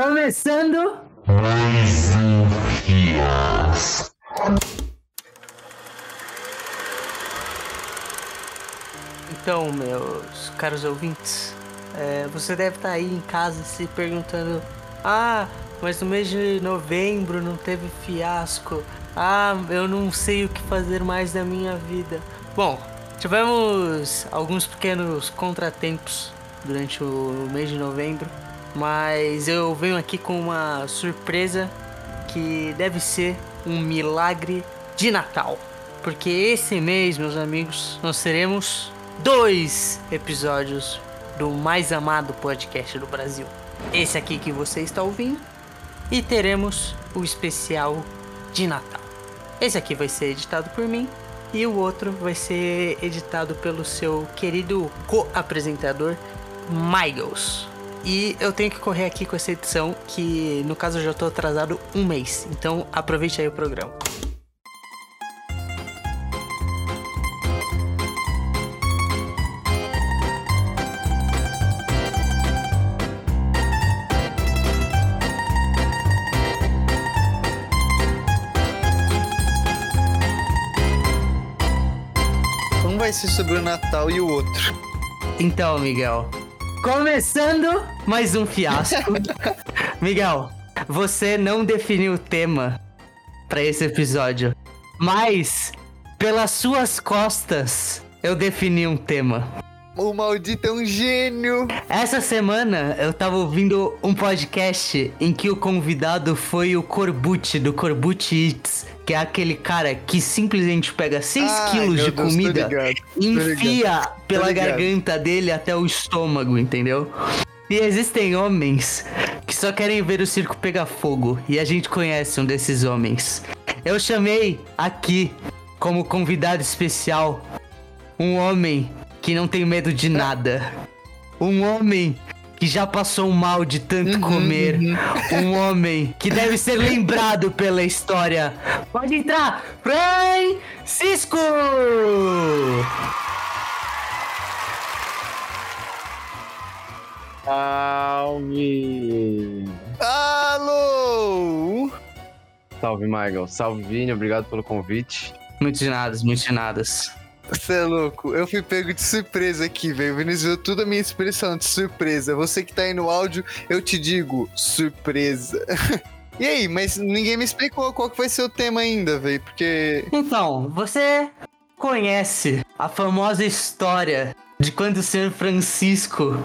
Começando. Então, meus caros ouvintes, é, você deve estar aí em casa se perguntando: Ah, mas no mês de novembro não teve fiasco. Ah, eu não sei o que fazer mais da minha vida. Bom, tivemos alguns pequenos contratempos durante o mês de novembro, mas eu venho aqui com uma surpresa que deve ser um milagre de Natal. Porque esse mês, meus amigos, nós teremos dois episódios do mais amado podcast do Brasil. Esse aqui que você está ouvindo. E teremos o especial de Natal. Esse aqui vai ser editado por mim. E o outro vai ser editado pelo seu querido co-apresentador, Michaels. E eu tenho que correr aqui com essa edição, que no caso eu já tô atrasado um mês. Então aproveite aí o programa. Um vai ser sobre o Natal e o outro. Então, Miguel, começando mais um fiasco. Miguel, você não definiu o tema para esse episódio, mas pelas suas costas eu defini um tema. O maldito é um gênio. Essa semana eu tava ouvindo um podcast em que o convidado foi o Corbucci, do Corbucci Eats, que é aquele cara que simplesmente pega 6 Ai, quilos de Deus, comida ligado, e enfia pela garganta dele até o estômago, entendeu? E existem homens que só querem ver o circo pegar fogo, e a gente conhece um desses homens. Eu chamei aqui como convidado especial um homem que não tem medo de nada. Um homem que já passou mal de tanto Uhum, comer. Um homem que deve ser lembrado pela história. Pode entrar, Francisco! Salve! Alô! Salve, Michael. Salve, Vini. Obrigado pelo convite. Muito de nada, muito de nada. Você é louco? Eu fui pego de surpresa aqui, velho. O Vinícius a minha expressão de surpresa. Você que tá aí no áudio, eu te digo, surpresa. e aí, mas ninguém me explicou qual que vai ser o tema ainda, velho. Porque. Então, você conhece a famosa história de quando o senhor Francisco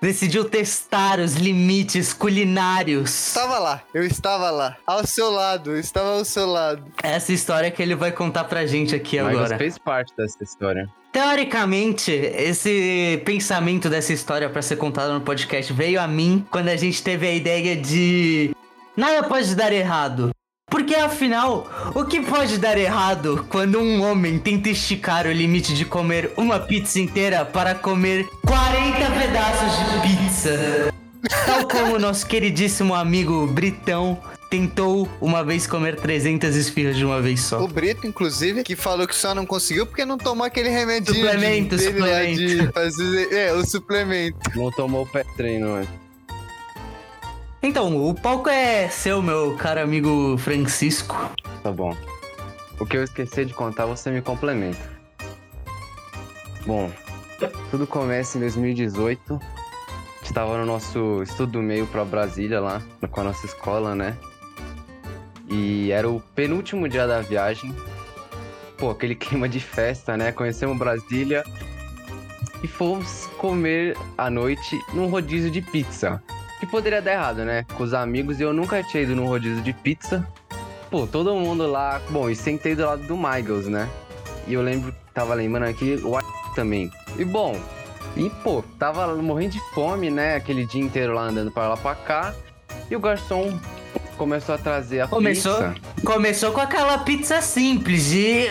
decidiu testar os limites culinários? Estava lá, eu estava lá. Ao seu lado, eu estava ao seu lado. Essa história que ele vai contar pra gente aqui Michael agora. fez parte dessa história. Teoricamente, esse pensamento dessa história pra ser contado no podcast veio a mim quando a gente teve a ideia de nada pode dar errado. Porque afinal, o que pode dar errado quando um homem tenta esticar o limite de comer uma pizza inteira para comer 40 pedaços de pizza? Tal como o nosso queridíssimo amigo Britão tentou uma vez comer 300 esfirras de uma vez só. O Brito, inclusive, que falou que só não conseguiu porque não tomou aquele remedinho Suplemento, de, suplemento. de fazer. É, o suplemento. Não tomou o pé treino antes. Então, o palco é seu, meu caro amigo Francisco. Tá bom. O que eu esqueci de contar, você me complementa. Bom, tudo começa em 2018. Estava no nosso estudo do meio pra Brasília lá, com a nossa escola, né? E era o penúltimo dia da viagem. Pô, aquele clima de festa, né? Conhecemos Brasília e fomos comer à noite num rodízio de pizza. Que poderia dar errado, né? Com os amigos e eu nunca tinha ido num rodízio de pizza. Pô, todo mundo lá. Bom, e sentei do lado do Michaels, né? E eu lembro, tava lembrando aqui, o também. E bom, e pô, tava morrendo de fome, né? Aquele dia inteiro lá andando pra lá pra cá. E o garçom começou a trazer a Começou, pizza. começou com aquela pizza simples de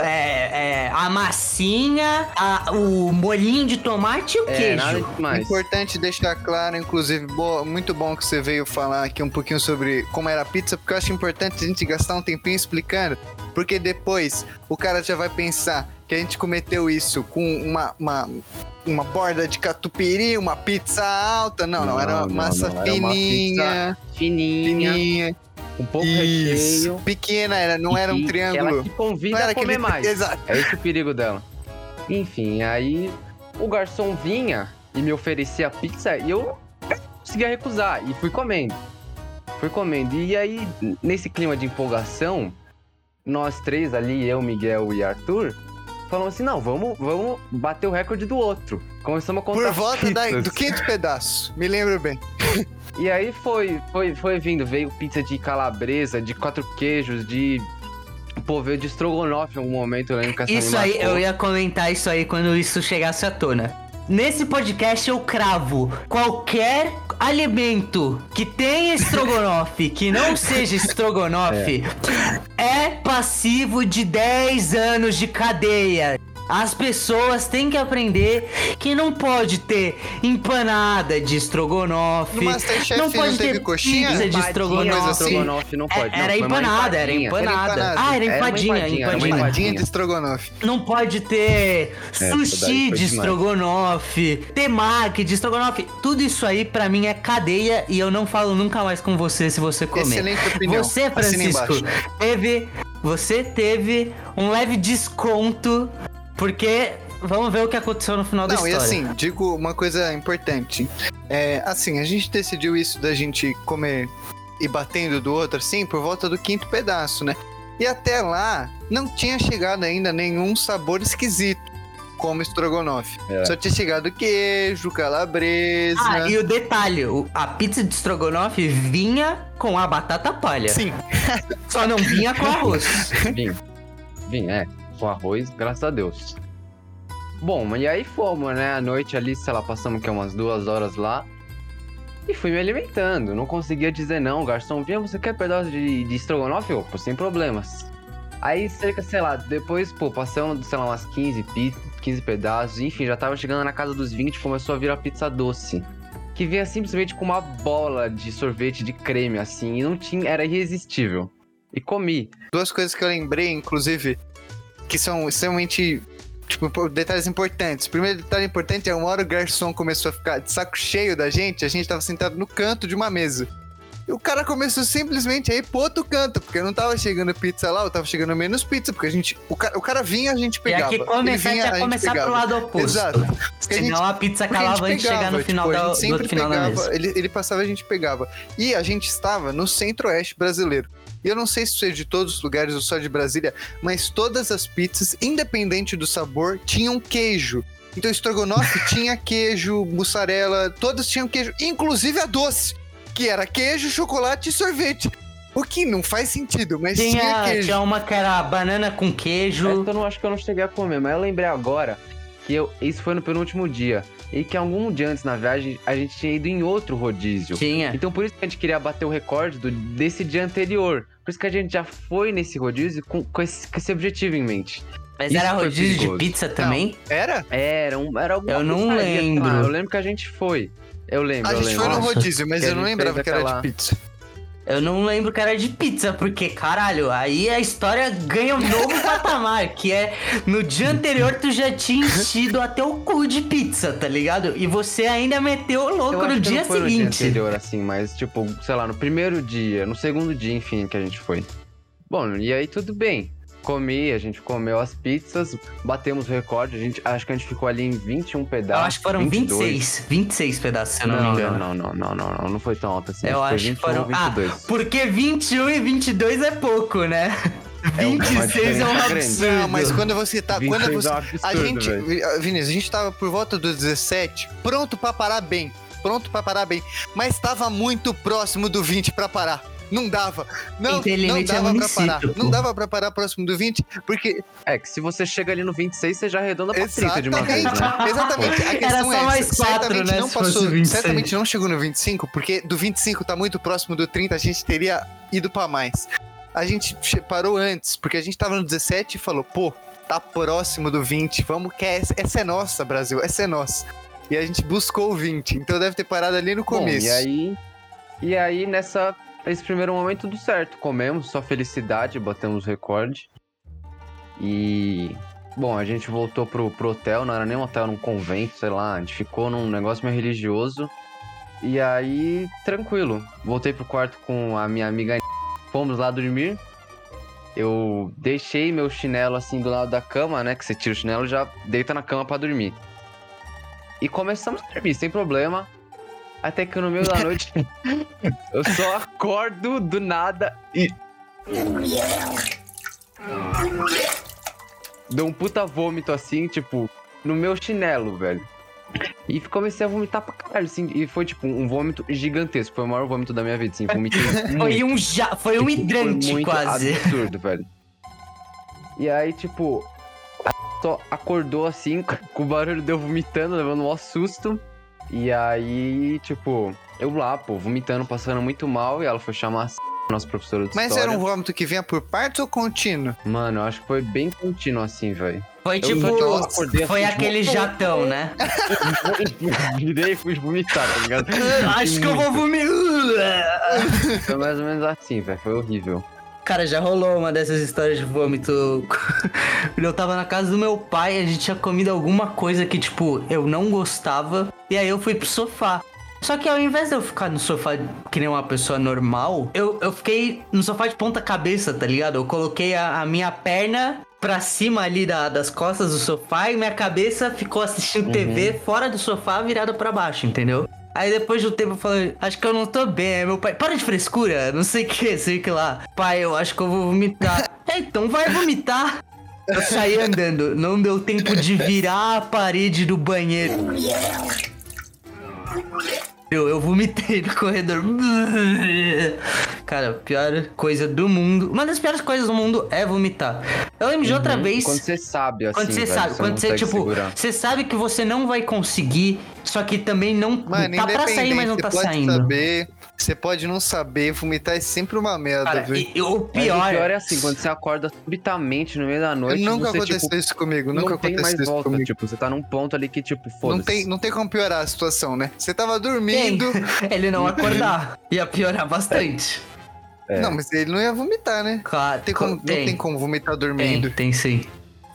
é, é, a massinha, a- o molhinho de tomate e o É, queijo. nada demais. Importante deixar claro, inclusive, boa- muito bom que você veio falar aqui um pouquinho sobre como era a pizza, porque eu acho importante a gente gastar um tempinho explicando, porque depois o cara já vai pensar que a gente cometeu isso com uma, uma, uma borda de catupiry, uma pizza alta. Não, não, Não, era uma não, massa não, era uma fininha, Fininha, fininha. um pouco Isso. recheio. Pequena, era, não era um e Ela triângulo. que Não convida era a comer aquele- mais. Exato. É esse o perigo dela. Enfim, aí o garçom vinha e me oferecia a pizza e eu conseguia recusar. E fui comendo. Fui comendo. E aí, nesse clima de empolgação, nós três ali, eu, Miguel e Arthur, falamos assim: não, vamos, vamos bater o recorde do outro. Começamos a contar Por volta da- do quinto pedaço. Me lembro bem. E aí foi, foi, foi vindo, veio pizza de calabresa, de quatro queijos, de. Pô, veio de estrogonofe em algum momento, eu lembro que essa Isso aí, eu ia comentar isso aí quando isso chegasse à tona. Nesse podcast eu cravo qualquer alimento que tenha estrogonofe, que não seja estrogonofe, é. passivo de 10 anos de cadeia. As pessoas têm que aprender que não pode ter empanada de estrogonofe. Não não pode teve ter coxinha? pizza de Empadinha, estrogonofe. assim? estrogonofe não pode. É- não, era empanada, era empadinha. empanada. Era empanada. Ah, era empadinha, empadinha, era uma empadinha. Empadinha de estrogonofe. Não pode ter daí sushi de estrogonofe, temaki de estrogonofe. Tudo isso aí pra mim é cadeia e eu não falo nunca mais com você se você comer. Excelente opinião. Você, Francisco, teve, você teve um leve desconto porque vamos ver o que aconteceu no final da Não, e história. assim, digo uma coisa importante. É, assim, a gente decidiu isso da gente comer e batendo do outro, assim, por volta do quinto pedaço, né? E até lá, não tinha chegado ainda nenhum sabor esquisito, como estrogonofe. É. Só tinha chegado queijo, calabresa. Ah, e o detalhe, a pizza de estrogonofe vinha com a batata palha. Sim, Só não vinha com arroz. Vim. Vim, é. Com arroz, graças a Deus. Bom, e aí fomos, né? À noite ali, sei lá, passamos que umas duas horas lá. E fui me alimentando. Não conseguia dizer não. Garçom vinha, você quer pedaço de, de estrogonofe? Eu, pô, sem problemas. Aí, cerca, sei lá, depois, pô, passamos, sei lá, umas 15 pizzas, 15 pedaços. Enfim, já tava chegando na casa dos 20, começou a virar pizza doce. Que vinha simplesmente com uma bola de sorvete de creme, assim. E não tinha, era irresistível. E comi. duas coisas que eu lembrei, inclusive, que são extremamente. Tipo, detalhes importantes. O primeiro detalhe importante é uma hora o garçom começou a ficar de saco cheio da gente, a gente tava sentado no canto de uma mesa. E o cara começou simplesmente a ir pro outro canto, porque não tava chegando pizza lá, eu tava chegando menos pizza, porque a gente. O cara, o cara vinha, a gente E pegava. aqui Ele começar vinha, a gente começar pro pegava. lado oposto. Exato. Porque a gente- Senão a pizza porque a gente calava antes de chegar no final tipo, da, a gente do sempre outro final da pegava, mesa. Ele, ele passava, a gente pegava. E a gente estava no centro-oeste brasileiro. E eu não sei se isso é de todos os lugares ou só de Brasília, mas todas as pizzas, independente do sabor, tinham queijo. Então, estrogonofe tinha queijo, mussarela, todas tinham queijo, inclusive a doce, que era queijo, chocolate e sorvete. O que não faz sentido, mas tinha, Tinha, queijo. tinha uma que era banana com queijo. Essa eu não acho que eu não cheguei a comer, mas eu lembrei agora que eu, isso foi no penúltimo dia. E que algum dia antes na viagem a gente tinha ido em outro rodízio. Tinha. Então por isso que a gente queria bater o recorde do- desse dia anterior. Por isso que a gente já foi nesse rodízio com, com, esse, com esse objetivo em mente. Mas Isso era rodízio de pizza também? Era? Era, um, era alguma Eu não lembro. Eu lembro que a gente foi. Eu lembro, A eu gente lembro. foi no rodízio, mas Que eu não lembrava que era aquela- de pizza. Eu não lembro que era de pizza, porque, caralho, aí a história ganha um novo patamar, que é no dia anterior tu já tinha enchido até o cu de pizza, tá ligado? E você ainda meteu o louco no dia não foi no dia seguinte. anterior, assim, mas tipo, sei lá, no primeiro dia, no segundo dia, enfim, que a gente foi. Bom, e aí tudo bem. Comi, a gente comeu as pizzas, batemos o recorde, a gente, acho que a gente ficou ali em 21 Eu pedaços. acho que foram 22. 26, 26 pedaços, se eu não, Não, me não, engano. não, não, não, não, não, não foi tão alto assim. Eu foi acho que 21 foram. ou Ah, 22. porque 21 e 22 é pouco, né? É uma 26 é um absurdo. Não, mas quando você tá. Quando 26 você, é um a absurdo, gente. velho. Vinícius, a gente tava por volta dos 17, pronto pra parar bem. Pronto pra parar bem. Mas tava muito próximo do 20 pra parar. Não dava. Não, não é dava pra parar. pô. Não dava pra parar próximo do 20, porque. É que se você chega ali no 26, você já arredonda pra 30 de uma vez, Exatamente. né? Exatamente. A Era questão só é, mais quatro, certamente né, não passou, 26. certamente não chegou no 25, porque do 25 tá muito próximo do 30, a gente teria ido pra mais. A gente parou antes, porque a gente tava no 17 e falou, pô, tá próximo do 20, vamos que essa, essa é nossa, Brasil, essa é nossa. E a gente buscou o 20, então deve ter parado ali no Bom, começo. e aí, e aí nessa, nesse primeiro momento tudo certo. Comemos, só felicidade, batemos recorde. E bom, a gente voltou pro, pro hotel, não era nem um hotel, era um convento, sei lá. A gente ficou num negócio meio religioso. E aí, tranquilo. Voltei pro quarto com a minha amiga. Fomos lá dormir. Eu deixei meu chinelo assim do lado da cama, né? Que você tira o chinelo e já deita na cama pra dormir. E começamos a dormir sem problema. Até que no meio da noite eu só acordo do nada e. Deu um puta vômito assim, tipo, no meu chinelo, velho. E comecei a vomitar pra caralho, assim. E foi, tipo, um vômito gigantesco. Foi o maior vômito da minha vida, assim. Vomitei. Foi um já, foi um Tipo, hidrante foi quase. absurdo, velho. E aí, tipo, só acordou assim, com o barulho de eu vomitando, levando um maior susto. E aí, tipo, eu lá, pô, vomitando, passando muito mal. E ela foi chamar a nossa professora de Mas história. era um vômito que vinha por partes ou contínuo? Mano, eu acho que foi bem contínuo assim, velho. Foi tipo, eu acordei foi assim, aquele jatão, né? tipo, Virei e fui vomitar, tá ligado? Acho que eu vou vomitar. Foi mais ou menos assim, velho. Foi horrível. Cara, já rolou uma dessas histórias de vômito. Eu tava na casa do meu pai, a gente tinha comido alguma coisa que, tipo, eu não gostava. E aí eu fui pro sofá. Só que ao invés de eu ficar no sofá que nem uma pessoa normal, eu, eu fiquei no sofá de ponta cabeça, tá ligado? Eu coloquei a, a minha perna pra cima ali da- das costas do sofá e minha cabeça ficou assistindo TV fora do sofá virada pra baixo, entendeu? Aí depois de um tempo eu falei, acho que eu não tô bem. Aí meu pai, para de frescura, não sei o que, sei que lá. Pai, eu acho que eu vou vomitar. é, então vai vomitar. Eu saí andando, não deu tempo de virar a parede do banheiro. Eu, eu vomitei no corredor. Cara, pior coisa do mundo. Uma das piores coisas do mundo é vomitar. Eu lembro de outra Uhum. vez. Quando você sabe, assim, Quando você velho, sabe, não quando você, tipo, segurar. você sabe que você não vai conseguir, só que também não Mano, tá pra sair, mas não tá você pode saindo. saber, você pode não saber, vomitar é sempre uma merda, Cara, viu? e, e o pior, o pior é assim, quando você acorda subitamente no meio da noite, nunca você, aconteceu tipo, isso comigo, não nunca tem mais aconteceu isso volta. comigo. Tipo, você tá num ponto ali que, tipo, Não foda-se. tem, não tem como piorar a situação, né? Você tava tem. dormindo. ele não acordar. Ia piorar bastante. É. Não, mas ele não ia vomitar, né? Claro, Tem como, Não tem como vomitar dormindo. Tem, tem sim.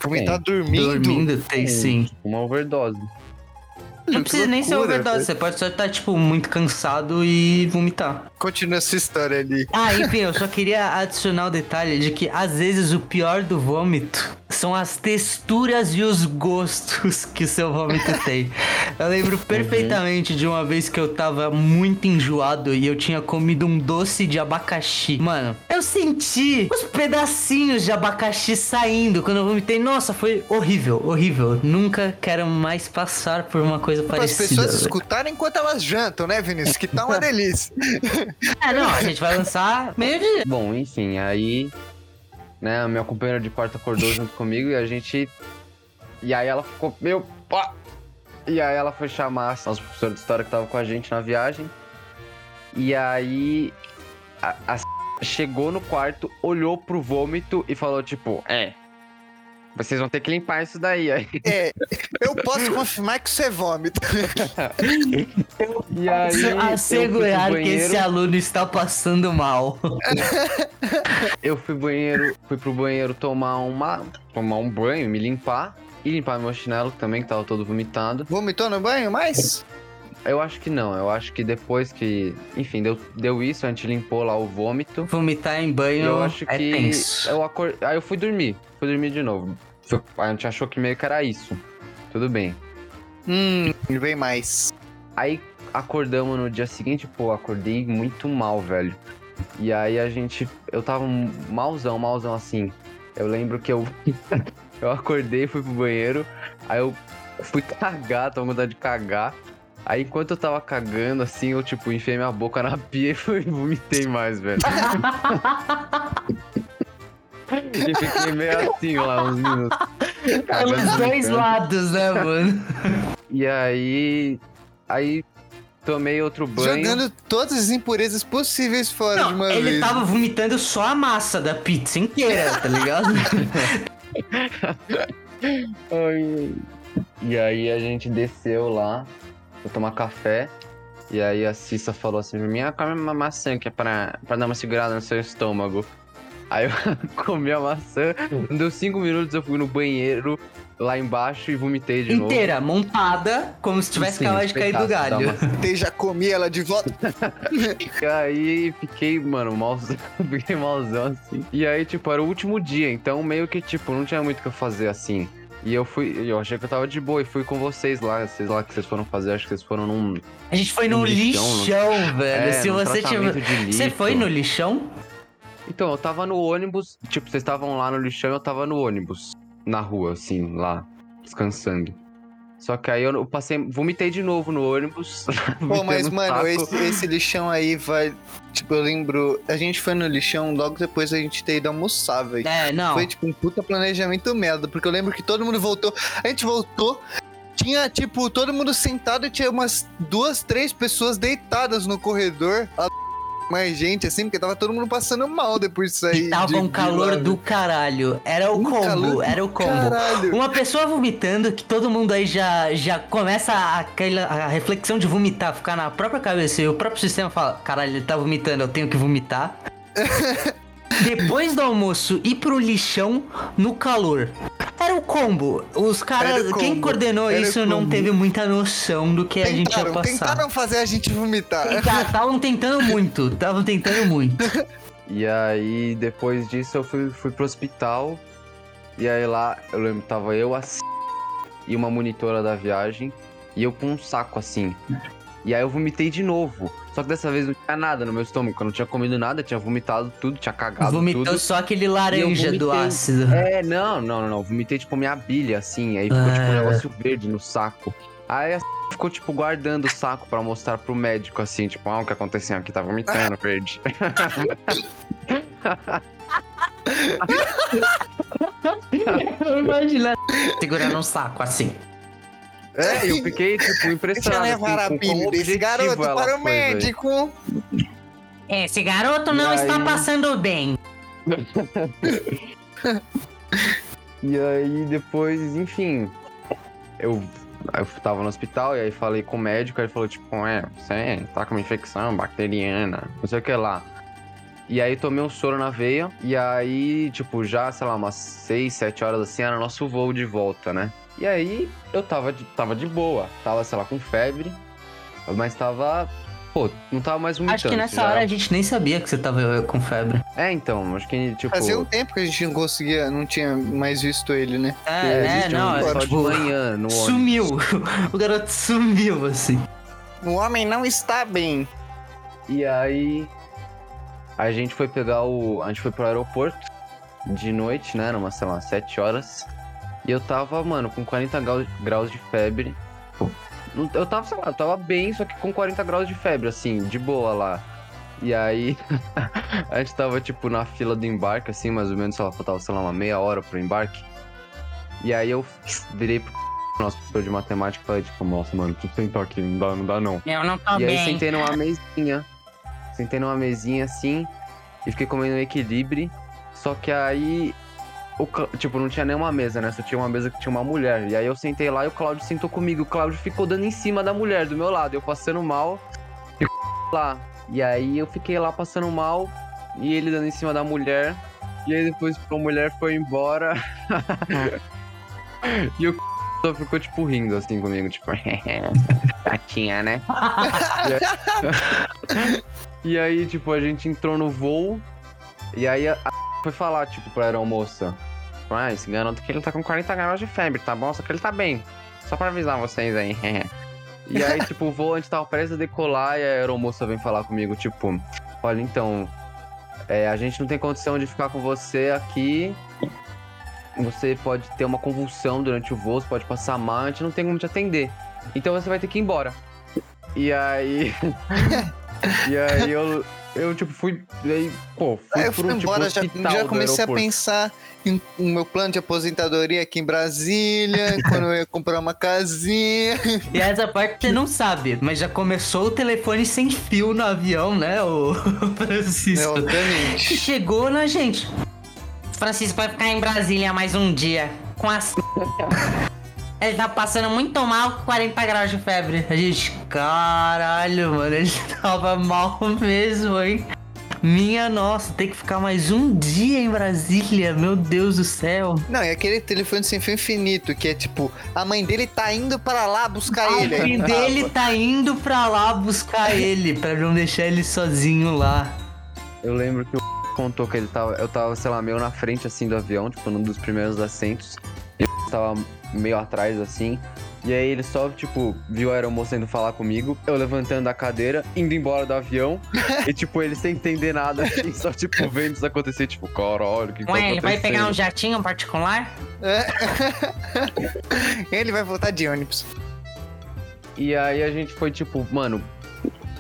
Vomitar dormindo? Dormindo, tem sim. Uma overdose. Não Que precisa nem ser overdose, você pode só estar, tipo, muito cansado e vomitar. Continua essa história ali. Ah, enfim, eu só queria adicionar o detalhe de que às vezes o pior do vômito são as texturas e os gostos que o seu vômito tem. Eu lembro perfeitamente de uma vez que eu tava muito enjoado e eu tinha comido um doce de abacaxi. Mano, eu senti os pedacinhos de abacaxi saindo quando eu vomitei. Nossa, foi horrível, horrível. Nunca quero mais passar por uma coisa Para as parecida. pessoas velho. escutarem enquanto elas jantam, né, Vinícius? Que tá uma delícia. É, não, a gente vai lançar meio-dia. Bom, enfim, aí, né, a minha companheira de quarto acordou junto comigo e a gente. E aí ela ficou, meu, pá! E aí ela foi chamar a nossa professora de história que tava com a gente na viagem. E aí a, a chegou no quarto, olhou pro vômito e falou, tipo, é. Vocês vão ter que limpar isso daí. Aí, É, eu posso confirmar que isso é vômito. e aí assegurar que esse aluno está passando mal. Eu fui banheiro, fui pro banheiro tomar uma, tomar um banho, me limpar e limpar meu chinelo também que tava todo vomitado. Vomitou no banho, mas... Eu acho que não, eu acho que depois que, enfim, deu, deu isso, a gente limpou lá o vômito. Vomitar em banho eu acho é que tenso. eu acor... aí eu fui dormir, fui dormir de novo. A gente achou que meio que era isso. Tudo bem. Hum, vem mais. Aí acordamos no dia seguinte, pô, acordei muito mal, velho. E aí a gente. Eu tava malzão, malzão assim. Eu lembro que eu. eu acordei, fui pro banheiro. Aí eu fui cagar, tava com vontade de cagar. Aí enquanto eu tava cagando, assim, eu, tipo, enfiei minha boca na pia e fui- vomitei mais, velho. e fiquei meio assim lá, uns minutos. Pelos dois lados, né, mano? E aí. Aí tomei outro banho. Jogando todas as impurezas possíveis fora de Não, uma ele vez. tava vomitando só a massa da pizza inteira, tá ligado? Ai. E aí a gente desceu lá pra tomar café. E aí a Cissa falou assim pra mim, ah, come uma maçã que é pra, pra dar uma segurada no seu estômago. Aí eu comi a maçã, não deu cinco minutos, eu fui no banheiro lá embaixo e vomitei de novo. Inteira, montada, como se tivesse Sim, acabado de cair do galho. Você já comi ela de volta. E aí fiquei, mano, malzão, fiquei malzão assim. E aí, tipo, era o último dia, então meio que, tipo, não tinha muito o que eu fazer assim. E eu fui, eu achei que eu tava de boa e fui com vocês lá, vocês lá que vocês foram fazer, acho que vocês foram num. A gente foi Um num lixão, lixão, velho. é, Se você tiver. Você foi no lixão? Então, eu tava no ônibus, tipo, vocês estavam lá no lixão e eu tava no ônibus, na rua, assim, lá, descansando. Só que aí eu passei, vomitei de novo no ônibus. Pô, mas, no mano, esse, esse lixão aí vai. Tipo, eu lembro. A gente foi no lixão logo depois da gente ter ido almoçar, velho. É, não. Foi tipo um puta planejamento merda, porque eu lembro que todo mundo voltou. A gente voltou, tinha tipo todo mundo sentado e tinha umas duas, três pessoas deitadas no corredor. A... Mais gente, assim, porque tava todo mundo passando mal depois disso aí. E tava de- um calor do caralho. Era o Um combo, era o combo. Caralho. Uma pessoa vomitando, que todo mundo aí já, já começa aquela, a reflexão de vomitar, ficar na própria cabeça e o próprio sistema fala: caralho, ele tá vomitando, eu tenho que vomitar. Depois do almoço, ir pro lixão no calor. Era o combo. Os caras. Quem coordenou era isso não teve muita noção do que a gente ia Tentaram, passar. tentaram fazer a gente vomitar. Estavam tentando muito, estavam tentando muito. E aí, depois disso, eu fui, fui pro hospital. E aí lá, eu lembro, tava eu, a C... e uma monitora da viagem. E eu com um saco assim. E aí eu vomitei de novo. Só que dessa vez não tinha nada no meu estômago. Eu não tinha comido nada, tinha vomitado tudo, tinha cagado Vomitou tudo. só aquele laranja do ácido. É, não, não, não, não. Vomitei, tipo, minha bilha, assim. Aí ficou, tipo, um Ah. negócio verde no saco. Aí a ficou, tipo, guardando o saco pra mostrar pro médico, assim, tipo, ah, o que aconteceu aqui? Tá vomitando verde. Imagina. Segurando um saco assim. É, eu fiquei, tipo, Deixa eu impressionado. levar a assim, com pilha quão desse garoto para o médico. Esse garoto não E está aí? passando bem. E aí depois, enfim, eu, eu tava no hospital e aí falei com o médico, aí ele falou, tipo, é, você tá com uma infecção bacteriana, não sei o que lá. E aí tomei um soro na veia, e aí, tipo, já, sei lá, umas 6, 7 horas assim, era nosso voo de volta, né? E aí eu tava de, tava de boa, tava, sei lá, com febre, mas tava, pô, não tava mais vomitando. Acho que nessa já hora era- a gente nem sabia que você tava com febre. É, então, acho que, tipo... Fazia um tempo que a gente não conseguia, não tinha mais visto ele, né? É, né? existe Não, um é, tipo, manhã no sumiu. O garoto sumiu, assim. O homem não está bem. E aí a gente foi pegar o. A gente foi pro aeroporto de noite, né? Era umas, sei lá, 7 horas. E eu tava, mano, com 40 graus, de febre. Eu tava, sei lá, eu tava bem, só que com 40 graus de febre, assim, de boa lá. E aí a gente tava, tipo, na fila do embarque, assim, mais ou menos, lá, faltava, sei lá, uma meia hora pro embarque. E aí eu virei pro nosso professor de matemática e falei, tipo, nossa, mano, tu sentar aqui, não dá, não dá não. Eu não tô E aí bem. sentei numa mesinha. Sentei numa mesinha assim e fiquei comendo equilíbrio. Só que aí. O, tipo, não tinha nenhuma mesa, né? Só tinha uma mesa que tinha uma mulher. E aí eu sentei lá e o Claudio sentou comigo. O Claudio ficou dando em cima da mulher, do meu lado. Eu passando mal. E lá. E aí eu fiquei lá passando mal. E ele dando em cima da mulher. E aí depois a mulher foi embora. e o só ficou, tipo, rindo assim comigo, tipo, gatinha, né? E aí, tipo, a gente entrou no voo. E aí a, a foi falar, tipo, pra aeromoça. Ah, esse garoto que ele tá com 40 graus de febre, tá bom? Só que ele tá bem. Só pra avisar vocês aí. e aí, tipo, o voo a gente tava prestes a decolar e a aeromoça vem falar comigo, tipo, olha, então, é, a gente não tem condição de ficar com você aqui. Você pode ter uma convulsão durante o voo, você pode passar mal, a gente não tem como te atender. Então você vai ter que ir embora. E aí. e aí eu, eu tipo, fui. Aí, pô, fui Aí eu pro fui tipo, embora, já, hospital já do comecei a pensar em no meu plano de aposentadoria aqui em Brasília, quando eu ia comprar uma casinha. E essa parte você não sabe, mas já começou o telefone sem fio no avião, né, o Francisco? Obviamente. Chegou na gente. Francisco vai ficar em Brasília mais um dia. Com as. Ele tá passando muito mal com 40 graus de febre. A gente, caralho, mano, ele tava mal mesmo, hein? Minha nossa, tem que ficar mais um dia em Brasília, meu Deus do céu. Não, e aquele telefone sem fio infinito, que é tipo, a mãe dele tá indo para lá buscar A ele. mãe Aí dele tá indo pra lá buscar ele, pra não deixar ele sozinho lá. Eu lembro que o contou que ele tava. Eu tava, sei lá, meio na frente assim do avião, tipo, num dos primeiros assentos. Eu tava meio atrás assim. E aí ele só, tipo, viu a aeromoça indo falar comigo, eu levantando da cadeira, indo embora do avião, e tipo, ele sem entender nada, assim, só tipo, vendo isso acontecer, tipo, caralho, o que, que tá Ué, ele vai pegar um jatinho particular? ele vai voltar de ônibus. E aí a gente foi, tipo, mano,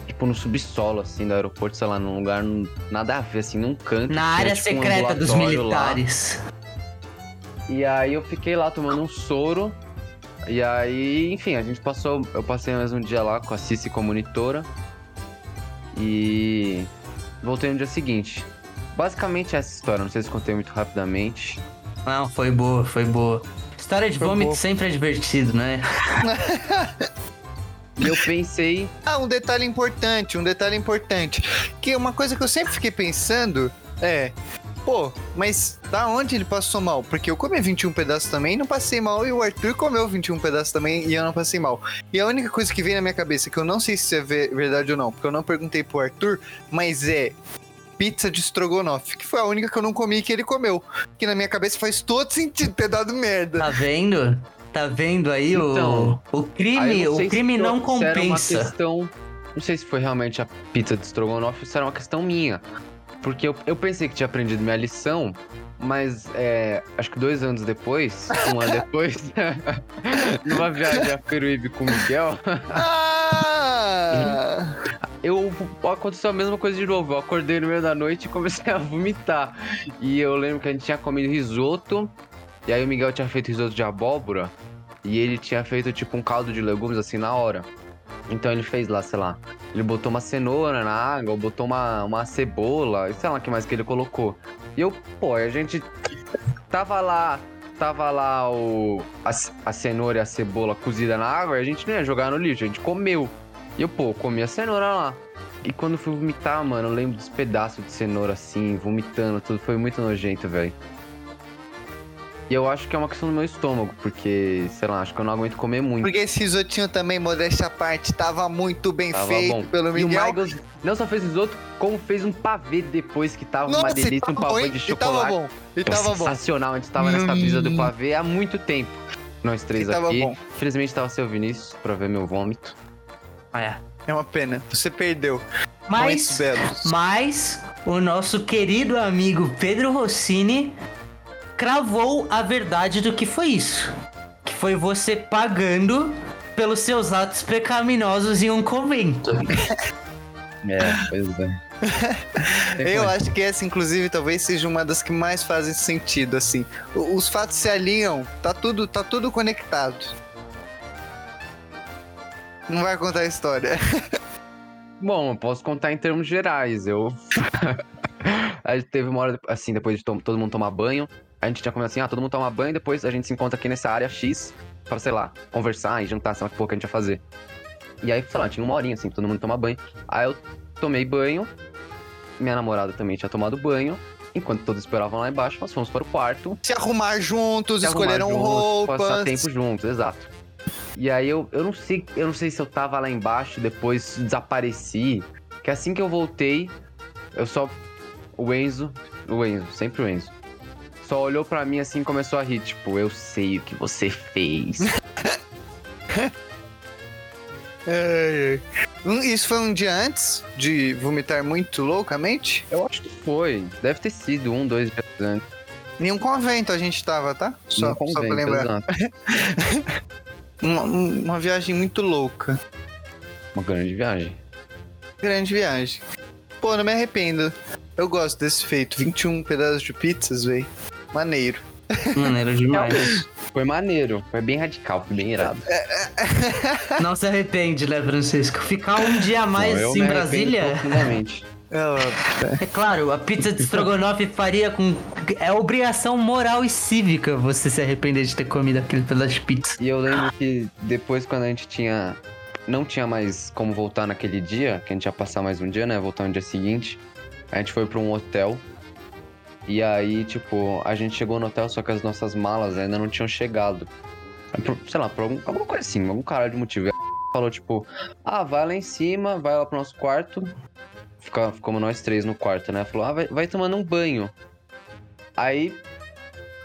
tipo, no subsolo, assim, do aeroporto, sei lá, num lugar nada a ver, assim, num canto. Na área tipo, um secreta dos ambulatório lá. E aí eu fiquei lá tomando um soro. E aí, enfim, a gente passou. Eu passei mais um dia lá com a Cici como monitora. E voltei no dia seguinte. Basicamente essa história, não sei se contei muito rapidamente. Não, foi boa, foi boa. História de Foi vômito boa. sempre é divertido, né? E eu pensei, Ah, um detalhe importante, um detalhe importante. Que uma coisa que eu sempre fiquei pensando é. Pô, mas da onde ele passou mal? Porque eu comi 21 pedaços também e não passei mal, e o Arthur comeu 21 pedaços também e eu não passei mal. E a única coisa que veio na minha cabeça, que eu não sei se é ve- verdade ou não, porque eu não perguntei pro Arthur, mas é pizza de estrogonofe, que foi a única que eu não comi que ele comeu. Que na minha cabeça faz todo sentido ter dado merda. Tá vendo? Tá vendo aí Então, o, o crime? O crime não era uma compensa. questão. Não sei se foi realmente a pizza de estrogonofe ou se era uma questão minha. Porque eu, eu pensei que tinha aprendido minha lição, mas é, acho que dois anos depois, um ano depois, numa viagem a Peruíbe com o Miguel, Ah! eu aconteceu a mesma coisa de novo. Eu acordei no meio da noite e comecei a vomitar. E eu lembro que a gente tinha comido risoto, e aí o Miguel tinha feito risoto de abóbora, e ele tinha feito tipo um caldo de legumes assim na hora. Então ele fez lá, sei lá, ele botou uma cenoura na água, botou uma, uma cebola, sei lá o que mais que ele colocou. E eu, pô, a gente tava lá, tava lá o, a, a cenoura e a cebola cozida na água, e a gente não ia jogar no lixo, a gente comeu. E eu, pô, comi a cenoura lá. E quando fui vomitar, mano, eu lembro dos pedaços de cenoura assim, vomitando, tudo. Foi muito nojento, velho. E eu acho que é uma questão do meu estômago, porque, sei lá, acho que eu não aguento comer muito. Porque esse risotinho também, modéstia à parte, tava muito bem Tava feito bom. pelo E o Miguel. Michaels não só fez risoto, como fez um pavê depois que tava uma Nossa, e delícia, um tava bom, pavê hein? de E tava chocolate. bom. E Tava tava bom. sensacional, a gente tava nessa brisa do Hum. pavê há muito tempo. Nós três E tava aqui. bom. Infelizmente tava seu Vinícius pra ver meu vômito. É. É uma pena. Você perdeu. Mas, mas o nosso querido amigo Pedro Rossini cravou a verdade do que foi isso. Que foi você pagando pelos seus atos pecaminosos em um convento. É, pois é. Tem Eu acho que essa, inclusive, talvez seja uma das que mais fazem sentido, assim. Os fatos se alinham, tá tudo, tá tudo conectado. Não vai contar a história. Bom, eu posso contar em termos gerais. Eu. a gente teve uma hora, assim, depois de to- todo mundo tomar banho. A gente tinha combinado assim, ah, todo mundo toma banho, depois a gente se encontra aqui nessa área X pra, sei lá, conversar e jantar, sei lá que pouco a gente ia fazer. E aí, sei lá, tinha uma horinha assim, todo mundo toma banho. Aí eu tomei banho, minha namorada também tinha tomado banho. Enquanto todos esperavam lá embaixo, nós fomos para o quarto. Se arrumar juntos, se arrumar escolheram Passar roupas. tempo juntos, exato. E aí eu, eu não sei, eu não sei se eu tava lá embaixo, depois desapareci. Que assim que eu voltei, eu só. O Enzo. O Enzo, sempre o Enzo. Só olhou pra mim assim e começou a rir, tipo, eu sei o que você fez. Ai. Hum, Isso foi um dia antes de vomitar muito loucamente? eu acho que foi. Deve ter sido um, dois dias antes. Em um convento a gente tava, tá? Só, Não só pra lembrar. Uma, uma viagem muito louca. Uma grande viagem. Grande viagem. Pô, não me arrependo. Eu gosto desse feito. 21 pedaços de pizzas, véi. Maneiro. Maneiro demais. Foi maneiro, foi bem radical, foi bem irado. Não se arrepende, né, Francisco? Ficar um dia a mais Não, eu em Brasília. profundamente. É. É claro, a pizza de estrogonofe faria com. É obrigação moral e cívica você se arrepender de ter comido aquele pedaço de pizza. E eu lembro que depois, quando a gente tinha. Não tinha mais como voltar naquele dia, que a gente ia passar mais um dia, né? Voltar no dia seguinte. A gente foi pra um hotel. E aí, tipo, a gente chegou no hotel, só que as nossas malas ainda não tinham chegado. Por- sei lá, por algum, alguma coisa assim, algum caralho de motivo. E a falou, tipo, ah, vai lá em cima, vai lá pro nosso quarto. Fica, ficamos nós três no quarto, né? Falou, ah, vai, vai tomando um banho. Aí.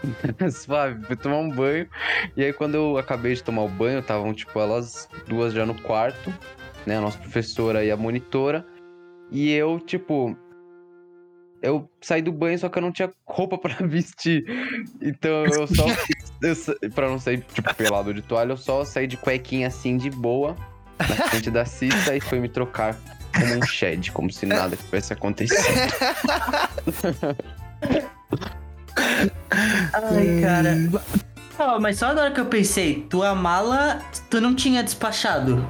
Suave, fui tomar um banho. E aí, quando eu acabei de tomar o banho, estavam, tipo, elas duas já no quarto, né? A nossa professora e a monitora. E eu, tipo. Eu saí do banho, só que eu não tinha roupa pra vestir. Então eu só. eu, pra não sair, tipo, pelado de toalha, eu só saí de cuequinha assim, de boa, na frente da Cissa e fui me trocar como um shed, como se nada tivesse acontecido. Ai, cara. Ah, mas só agora que eu pensei, tua mala tu não tinha despachado.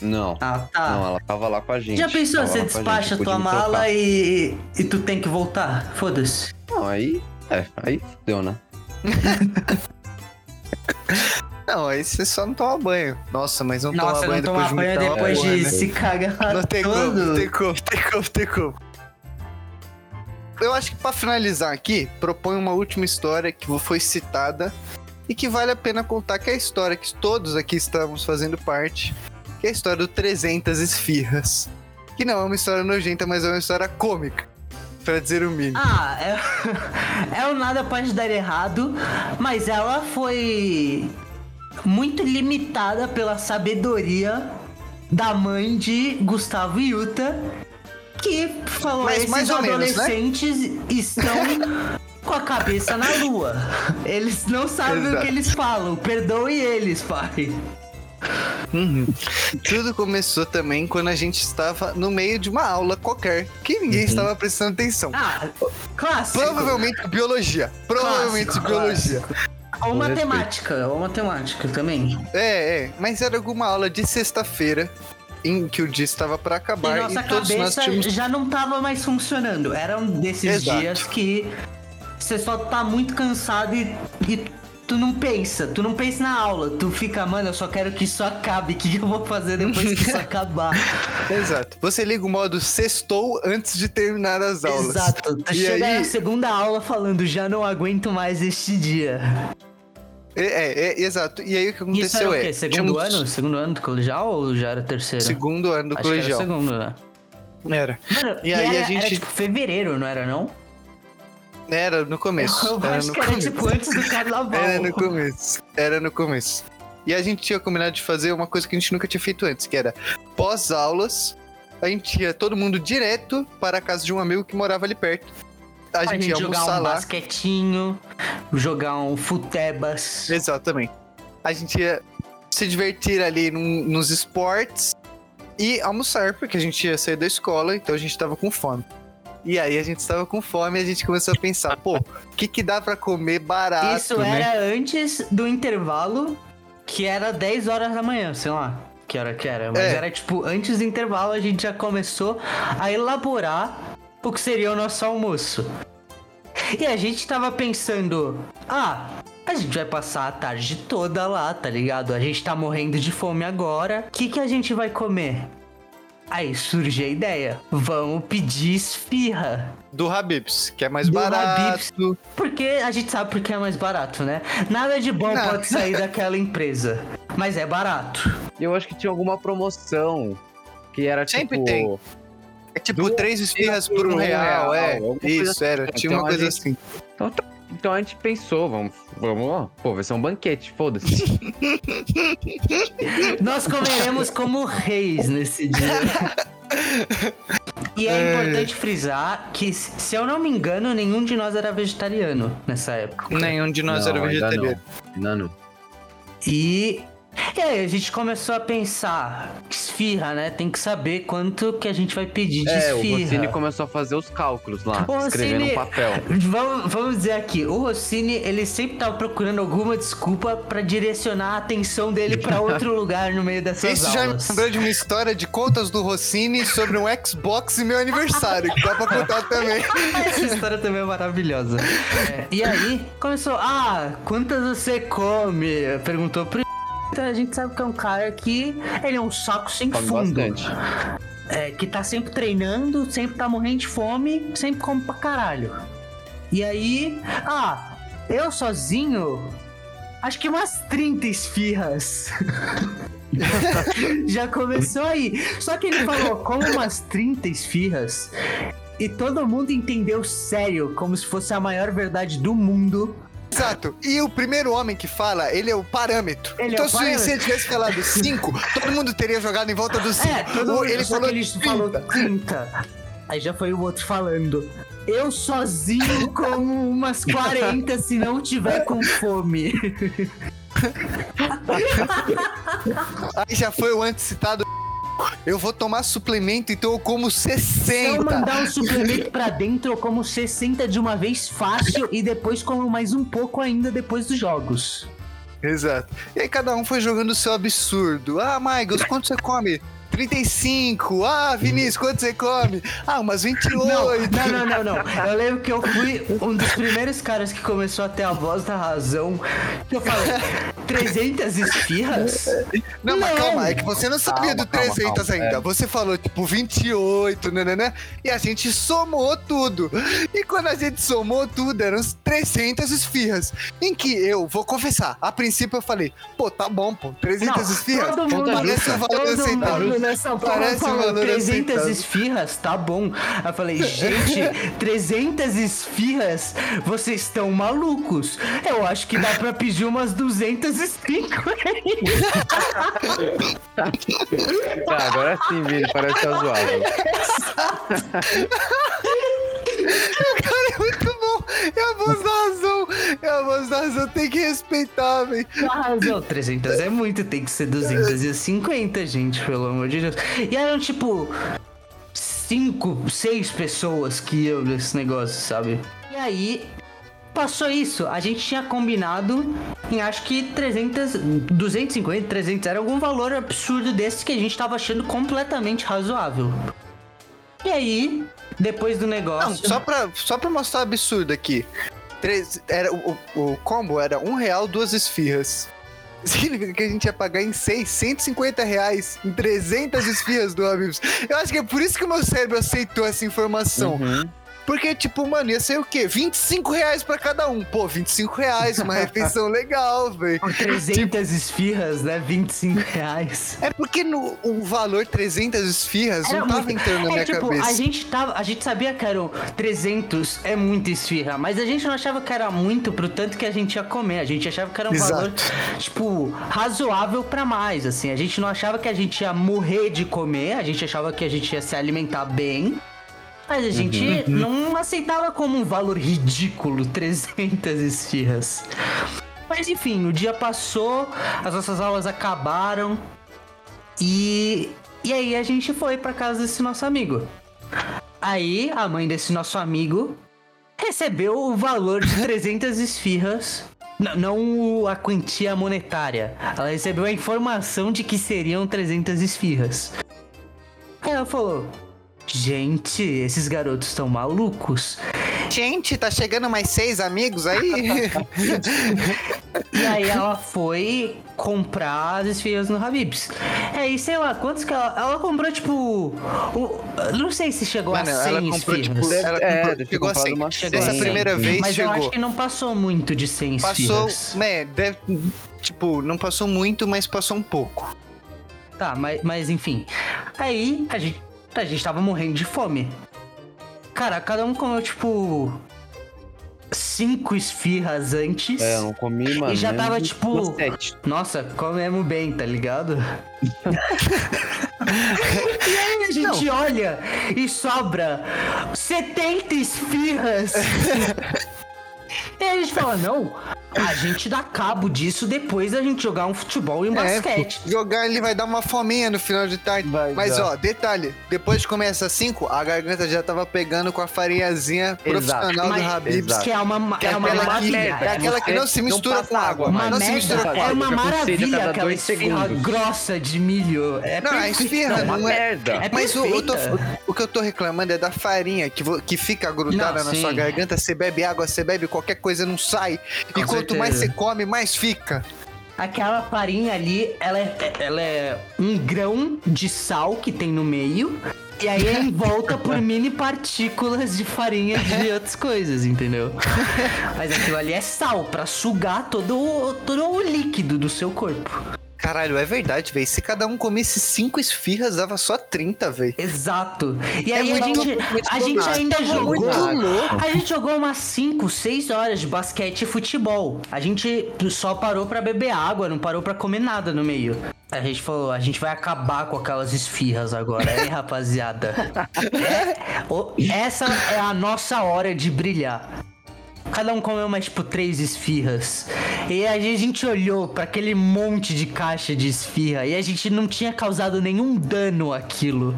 Não. Ah, tá. Não, ela tava lá com a gente. Já pensou, você a despacha gente, tua mala e, e tu tem que voltar? Foda-se. Não, aí. É, aí deu, né? Não, aí você só não toma banho. Nossa, mas não Nossa, toma banho não depois banho depois de né? se cagar Não tem como, todo. tem como, tem como, tem como. Eu acho que pra finalizar aqui, proponho uma última história que foi citada e que vale a pena contar, que é a história que todos aqui estamos fazendo parte, que é a história do 300 esfirras. Que não é uma história nojenta, mas é uma história cômica, pra dizer o mínimo. Ah, é, é o nada pode dar errado, mas ela foi muito limitada pela sabedoria da mãe de Gustavo Yuta, que falou Mas esses mais ou menos, né?" adolescentes estão com a cabeça na lua. Eles não sabem o Exato. que eles falam. Perdoe eles, pai. Uhum. Tudo começou também quando a gente estava no meio de uma aula qualquer, que ninguém estava prestando atenção. Ah, clássico. Provavelmente biologia. Provavelmente Clássico, biologia. Ou Com matemática, ou matemática também. É, é. Mas era alguma aula de sexta-feira em que o dia estava para E acabar e, nossa todos nós cabeça tínhamos. já não tava mais funcionando. Era um desses Exato. dias que você só tá muito cansado e, e tu não pensa. Tu não pensa na aula. Tu fica, mano, eu só quero que isso acabe. O que eu vou fazer depois que isso acabar? Exato. Você liga o modo sextou antes de terminar as aulas. Exato. Tu E chega aí- na segunda aula falando, já não aguento mais este dia. É, é, é, exato. E aí o que Isso era aconteceu o é. quê? Segundo tínhamos- ano? Segundo ano do colegial ou já era terceiro? Segundo ano do Acho que era colegial. segundo, né? Era. Mano, E aí a era, gente- Era tipo fevereiro, não era não? Era no começo. Eu era acho no que era começo. tipo antes do carnaval. Era no começo. Era no começo. E a gente tinha combinado de fazer uma coisa que a gente nunca tinha feito antes, que era pós-aulas, a gente ia todo mundo direto para a casa de um amigo que morava ali perto. A A gente, gente ia jogar um lá. basquetinho, jogar um futebas. Exatamente. A gente ia se divertir ali num- nos esportes e almoçar, porque a gente ia sair da escola, então a gente tava com fome. E aí a gente estava com fome e a gente começou a pensar, pô, o que que dá pra comer barato, Isso né? era antes do intervalo, que era 10 horas da manhã, sei lá. Que hora que era? Mas É. era tipo, antes do intervalo a gente já começou a elaborar o que seria o nosso almoço. E a gente tava pensando, ah, a gente vai passar a tarde toda lá, tá ligado? A gente tá morrendo de fome agora. O que, que a gente vai comer? Aí surge a ideia. Vamos pedir esfirra. Do Habibs, que é mais Do barato. Porque a gente sabe porque é mais barato, né? Nada de bom Não. pode sair daquela empresa. Mas é barato. Eu acho que tinha alguma promoção que era Sempre tipo. tem. É tipo três esfirras por um real, real, é. Isso, assim. era. Tinha Então uma coisa gente- assim. Então, tá- então a gente pensou, vamos, vamos, ó, pô, vai ser um banquete, foda-se. Nós comeremos como reis nesse dia. E é importante frisar que, se eu não me engano, nenhum de nós era vegetariano nessa época. Nenhum de nós Não, era ainda vegetariano. Não, não. E, e aí a gente começou a pensar, esfirra, né? Tem que saber quanto que a gente vai pedir de É, o esfirra. Rossini começou a fazer os cálculos lá, O escrever Rossini- no papel. Vamos, vamos dizer aqui, o Rossini, ele sempre tava procurando alguma desculpa pra direcionar a atenção dele pra outro lugar no meio dessas Isso já me aulas. lembrou de uma história de contas do Rossini sobre um Xbox e meu aniversário, que dá pra contar também. Essa história também é maravilhosa. É, e aí, começou, ah, quantas você come? Perguntou pro então a gente sabe que é um cara que ele é um saco sem Come fundo. bastante. é, que tá sempre treinando, sempre tá morrendo de fome, sempre come pra caralho. E aí, ah, eu sozinho, acho que umas 30 esfirras. Já começou aí. Só que ele falou, como umas 30 esfirras. E todo mundo entendeu sério, como se fosse a maior verdade do mundo. Exato. E o primeiro homem que fala, ele é o parâmetro. Ele é então, o se parâmetro. ele tivesse falado 5, todo mundo teria jogado em volta dos 5. É, todo mundo, ele só falou que ele 30. falou 30. Aí já foi o outro falando. Eu sozinho como umas 40 se não tiver com fome. Aí já foi o antes citado. Eu vou tomar suplemento, então eu como Se eu 60. mandar um suplemento pra dentro, eu como 60 de uma vez fácil e depois como mais um pouco ainda depois dos jogos. Exato. E aí cada um foi jogando o seu absurdo. Ah, Michaels, quanto você come? 35. Ah, Vinícius, quanto você come? Ah, umas 28. Não, não, não, não, não. Eu lembro que eu fui um dos primeiros caras que começou a ter a voz da razão. Que eu falei, 300 esfirras? Não, mas Não. calma, é que você não sabia Calma, do calma, 300 calma, ainda. é. Você falou, tipo, 28, né, né, né? E a gente somou tudo. E quando a gente somou tudo, eram uns 300 esfirras. Em que eu, vou confessar, a princípio eu falei, pô, tá bom, pô, 300 esfirras? todo mundo, Parece um valor aceitável. Nessa porra falou valor 300 aceitável. esfirras, tá bom. Aí eu falei, gente, 300 esfirras, vocês estão malucos. Eu acho que dá pra pedir umas 205 Ah, agora sim, Vini, parece razoável. Cara, é. É a voz da razão. É a voz da razão, tem que respeitar, velho. Razão, 300 é muito, tem que ser 250, gente, pelo amor de Deus. E eram tipo cinco, seis pessoas que iam nesse negócio, sabe? E aí passou isso. A gente tinha combinado em acho que 300, 250, 300 era algum valor absurdo desse que a gente tava achando completamente razoável. E aí, depois do Não, negócio. só pra, só pra mostrar o absurdo aqui. Três, era, o, o combo era um real, duas esfirras. Significa que a gente ia pagar em 6, 150 reais em 300 esfirras do Habibs. Eu acho que é por isso que o meu cérebro aceitou essa informação. Uhum. Porque, tipo, mano, ia ser o quê? 25 reais pra cada um. Pô, 25 reais, uma refeição legal, velho. Por 300 esfirras, né? 25 reais. É porque no, o valor 300 esfirras Era não tava muito- entrando na é, minha tipo, cabeça. A gente, tava, a gente sabia que eram 300 é muita esfirra, mas a gente não achava que era muito pro tanto que a gente ia comer. A gente achava que era um Exato. valor, tipo, razoável pra mais, assim. A gente não achava que a gente ia morrer de comer, a gente achava que a gente ia se alimentar bem. Mas a gente não aceitava como um valor ridículo 300 esfirras. Mas enfim, o dia passou, as nossas aulas acabaram e e aí a gente foi pra casa desse nosso amigo. Aí a mãe desse nosso amigo recebeu o valor de 300 esfirras. Não, não a quantia monetária. Ela recebeu a informação de que seriam 300 esfirras. Aí ela falou: Gente, esses garotos estão malucos. Gente, tá chegando mais seis amigos aí? E aí ela foi comprar as esfirras no Habib's. É, e sei lá, quantos que ela... Ela comprou, tipo... O, não sei se chegou Mano, a 100 ela comprou, esfirras. tipo, ela É, comprou, chegou a comprado 100. umas Chegou a Essa 100. primeira vez Mas eu chegou. acho que não passou muito de 100 Passou, esfirras. né, deve, tipo, não passou muito, mas passou um pouco. Tá, mas, mas enfim. Aí a gente, a gente tava morrendo de fome. Cara, cada um comeu, tipo... Cinco esfirras antes. É, eu não comi, mano. E já tava, tipo, sete. Nossa, comemos bem, tá ligado? e aí a gente olha e sobra 70 esfirras. e aí a gente fala, não, a gente dá cabo disso depois da gente jogar um futebol e um É, basquete. jogar ele vai dar uma fominha no final de tarde. Vai Mas dar. ó, detalhe, depois de comer essas cinco, a garganta já tava pegando com a farinhazinha profissional Mas- do Habib's. exato. Que é uma, Que é uma aquela que, maravilha. é aquela que não se Não mistura passa com água. Uma não se mistura com é água. uma fica com sede a maravilha aquela esfirra grossa de milho. É Não, a perfeita. esfirra É uma não é. merda. É Mas o, eu tô- perfeita. o que eu tô reclamando é da farinha que, vo- que fica grudada Não, na sua sim. garganta. Você bebe água, você bebe qualquer coisa, não sai. e Com quanto mais você certeza. come, mais fica. aquela farinha ali, ela é, ela é um grão de sal que tem no meio. E aí é envolta por mini partículas de farinha de outras coisas, entendeu? Mas aquilo ali é sal pra sugar todo, o- todo o líquido do seu corpo. Caralho, é verdade, velho. Se cada um comesse cinco esfirras, dava só 30, velho. Exato. E É aí a gente, a gente ainda Tava jogou. muito louco. A gente jogou umas 5, 6 horas de basquete e futebol. A gente só parou pra beber água, não parou pra comer nada no meio. A gente falou, a gente vai acabar com aquelas esfirras agora, hein, rapaziada? É, essa é a nossa hora de brilhar. Cada um comeu mais, tipo, três esfirras. E aí a gente olhou pra aquele monte de caixa de esfirra e a gente não tinha causado nenhum dano àquilo.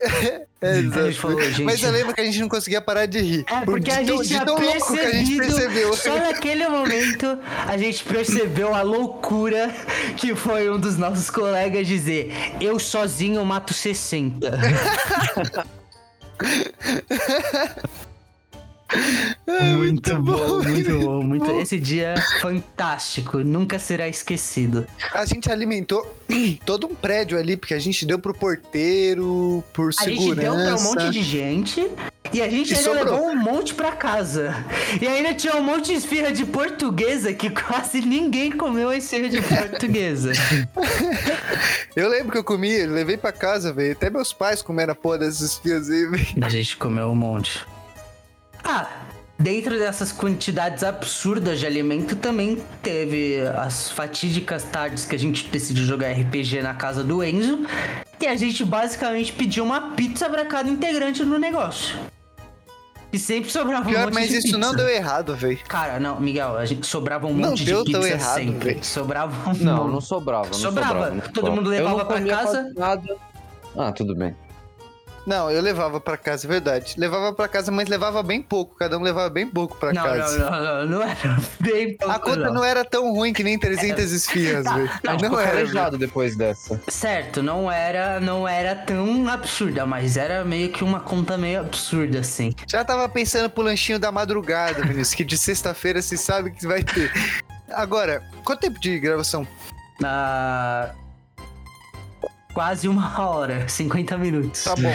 É, A exato. falou, gente- Mas eu lembro que a gente não conseguia parar de rir. É, Por- porque a gente tão louco que a gente percebido. percebeu. Só naquele momento a gente percebeu a loucura que foi um dos nossos colegas dizer: Eu sozinho mato 60. muito bom, muito bom, muito. Esse dia fantástico, nunca será esquecido. A gente alimentou todo um prédio ali, porque a gente deu pro porteiro, por A gente segurança. deu pra um monte de gente e a gente E ainda sobrou. levou um monte pra casa. E ainda tinha um monte de esfirra de portuguesa que quase ninguém comeu a esfirra de portuguesa. Eu lembro que eu comi, eu levei pra casa, velho. Até meus pais comeram a porra dessas esfirras aí, velho. a gente comeu um monte. Ah, dentro dessas quantidades absurdas de alimento também teve as fatídicas tardes que a gente decidiu jogar RPG na casa do Enzo. E a gente basicamente pediu uma pizza pra cada integrante no negócio. E sempre sobrava um Pior, monte mas de isso pizza. não deu errado, velho. Cara, não, Miguel, a gente sobrava um Não monte deu de tão pizza errado, sempre. velho. Sobrava um Não, monte. não sobrava. Não Sobrava? sobrava, Todo mundo Eu não levava pra comia casa? quase Nada. Ah, tudo bem. Não, eu levava pra casa, é verdade. Levava pra casa, mas levava bem pouco. Cada um levava bem pouco pra Não, casa. não, não, não, não era bem pouco, A conta não era tão ruim que nem 300 esfirras, Tá, velho. não, A gente ficou era. depois dessa. Certo, não era, não era tão absurda, mas era meio que uma conta meio absurda, assim. Já tava pensando pro lanchinho da madrugada, Vinícius, que de sexta-feira se sabe que vai ter. Agora, quanto tempo de gravação? Ah, quase uma hora, 50 minutos. Tá bom.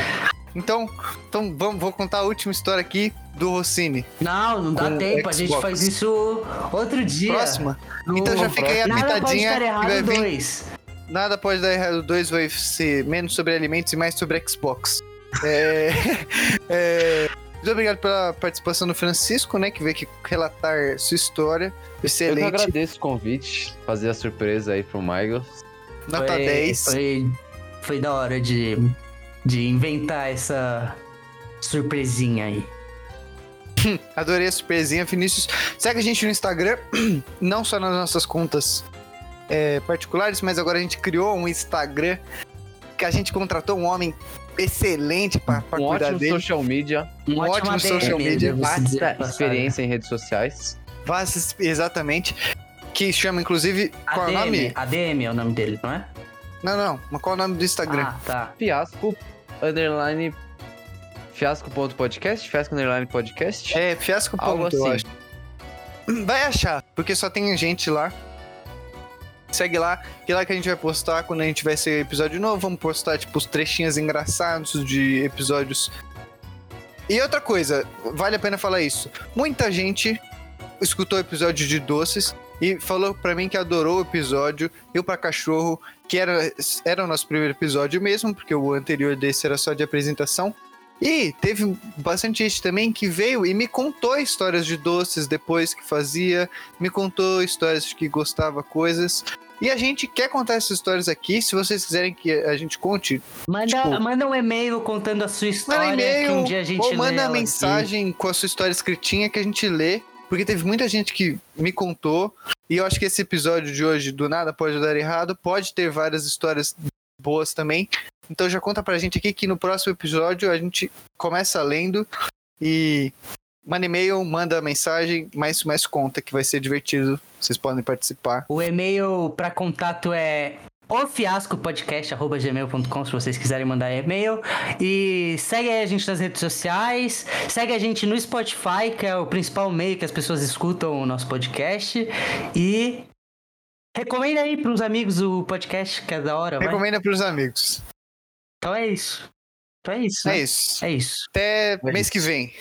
Então, então vamos, vou contar a última história aqui do Rossini. Não, não dá tempo, a gente faz isso outro dia. Próxima? No- Então já fica aí a Nada pode pitadinha estar que errado vai vir. dois. Nada pode dar errado. O 2 vai ser menos sobre alimentos e mais sobre Xbox. É, é, muito obrigado pela participação do Francisco, né? Que veio aqui relatar sua história. Eu que Excelente. agradeço o convite, fazer a surpresa aí pro Michael. Nota foi, 10. Foi, foi da hora de, de inventar essa surpresinha aí. Adorei a surpresinha, Vinícius. Segue a gente no Instagram, não só nas nossas contas é, particulares, mas agora a gente criou um Instagram que a gente contratou um homem excelente pra, pra Um cuidar ótimo dele. social media, Um ótimo DM, social media, se dizer, vasta experiência em redes sociais. Vasta, exatamente. Que chama, inclusive, qual é o ADM, nome? ADM é o nome dele, não é? Não, não, mas qual é o nome do Instagram? Ah, tá. Fiasco, underline, fiasco.podcast, fiasco underline podcast. É, fiasco Algo ponto, eu assim. acho. Vai achar, porque só tem gente lá. Segue lá, que é lá que a gente vai postar quando a gente tiver esse episódio novo. Vamos postar, tipo, os trechinhos engraçados de episódios. E outra coisa, vale a pena falar isso. Muita gente escutou o episódio de doces e falou pra mim que adorou o episódio. Eu pra cachorro, que era, era o nosso primeiro episódio mesmo, porque o anterior desse era só de apresentação. E teve bastante gente também que veio e me contou histórias de doces depois que fazia, me contou histórias de que gostava coisas. E a gente quer contar essas histórias aqui. Se vocês quiserem que a gente conte, Manda, Tipo- manda um e-mail contando a sua história manda que e-mail um dia a gente ou manda ela aqui. mensagem com a sua história escritinha que a gente lê. Porque teve muita gente que me contou. E eu acho que esse episódio de hoje, do nada pode dar errado, pode ter várias histórias boas também. Então já conta pra gente aqui que no próximo episódio a gente começa lendo e manda e-mail, manda mensagem, mais, mais conta que vai ser divertido. Vocês podem participar. O e-mail para contato é ofiascopodcast.gmail.com se vocês quiserem mandar e-mail. E segue aí a gente nas redes sociais. Segue a gente no Spotify, que é o principal meio que as pessoas escutam o nosso podcast. E Recomenda aí pros amigos o podcast, que é da hora, vai. Recomenda pros amigos. Então é isso. Então é isso. É né? isso. É isso. Até É mês que vem.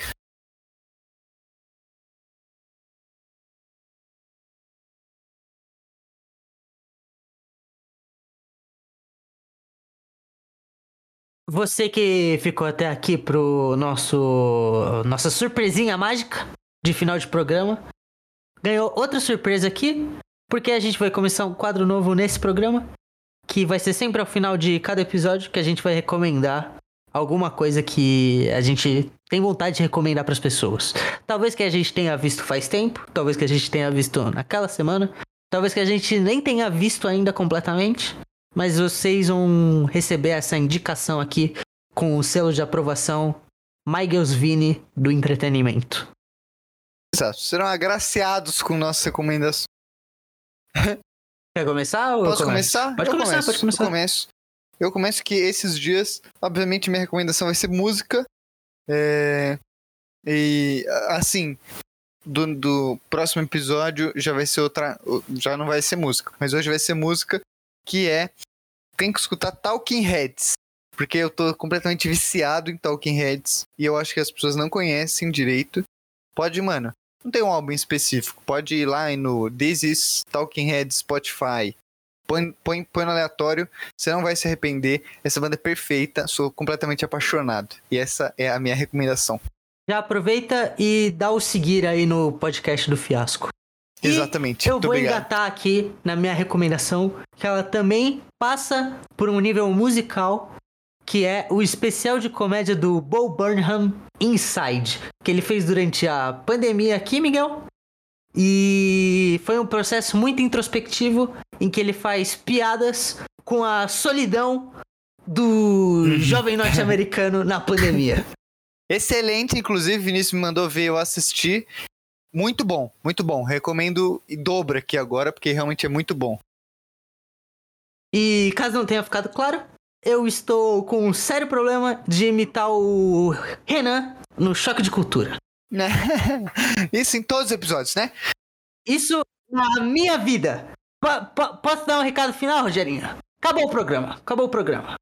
Você que ficou até aqui pro nosso nossa surpresinha mágica de final de programa, ganhou outra surpresa aqui, porque a gente vai começar um quadro novo nesse programa, que vai ser sempre ao final de cada episódio que a gente vai recomendar alguma coisa que a gente tem vontade de recomendar para as pessoas. Talvez que a gente tenha visto faz tempo, talvez que a gente tenha visto naquela semana, talvez que a gente nem tenha visto ainda completamente, mas vocês vão receber essa indicação aqui com o selo de aprovação Michaels Vini do entretenimento. Exato. Serão agraciados com nossas recomendações. Quer começar? Ou Posso começar? Pode eu começar, começo. pode começar. Eu começo. Eu começo que esses dias, obviamente, minha recomendação vai ser música. É... E, assim, do, do próximo episódio já vai ser outra. Já não vai ser música, mas hoje vai ser música que é. Tem que escutar Talking Heads. Porque eu tô completamente viciado em Talking Heads. E eu acho que as pessoas não conhecem direito. Pode, mano. Não tem um álbum específico. Pode ir lá no This is Talking Heads Spotify. Põe, põe, põe no aleatório. Você não vai se arrepender. Essa banda é perfeita. Sou completamente apaixonado. E essa é a minha recomendação. Já aproveita e dá o seguir aí no podcast do Fiasco. E Exatamente. Eu Muito vou obrigado. engatar aqui na minha recomendação, que ela também passa por um nível musical, que é o especial de comédia do Bo Burnham Inside, que ele fez durante a pandemia aqui, Miguel. E foi um processo muito introspectivo em que ele faz piadas com a solidão do jovem norte-americano na pandemia. Excelente, inclusive, Vinícius me mandou ver, eu assisti. Muito bom, muito bom. Recomendo e dobra aqui agora, porque realmente é muito bom. E caso não tenha ficado claro, eu estou com um sério problema de imitar o Renan no Choque de Cultura. Né? Isso em todos os episódios, né? Isso na minha vida. Po- posso dar um recado final, Rogerinho? Acabou o programa. Acabou o programa.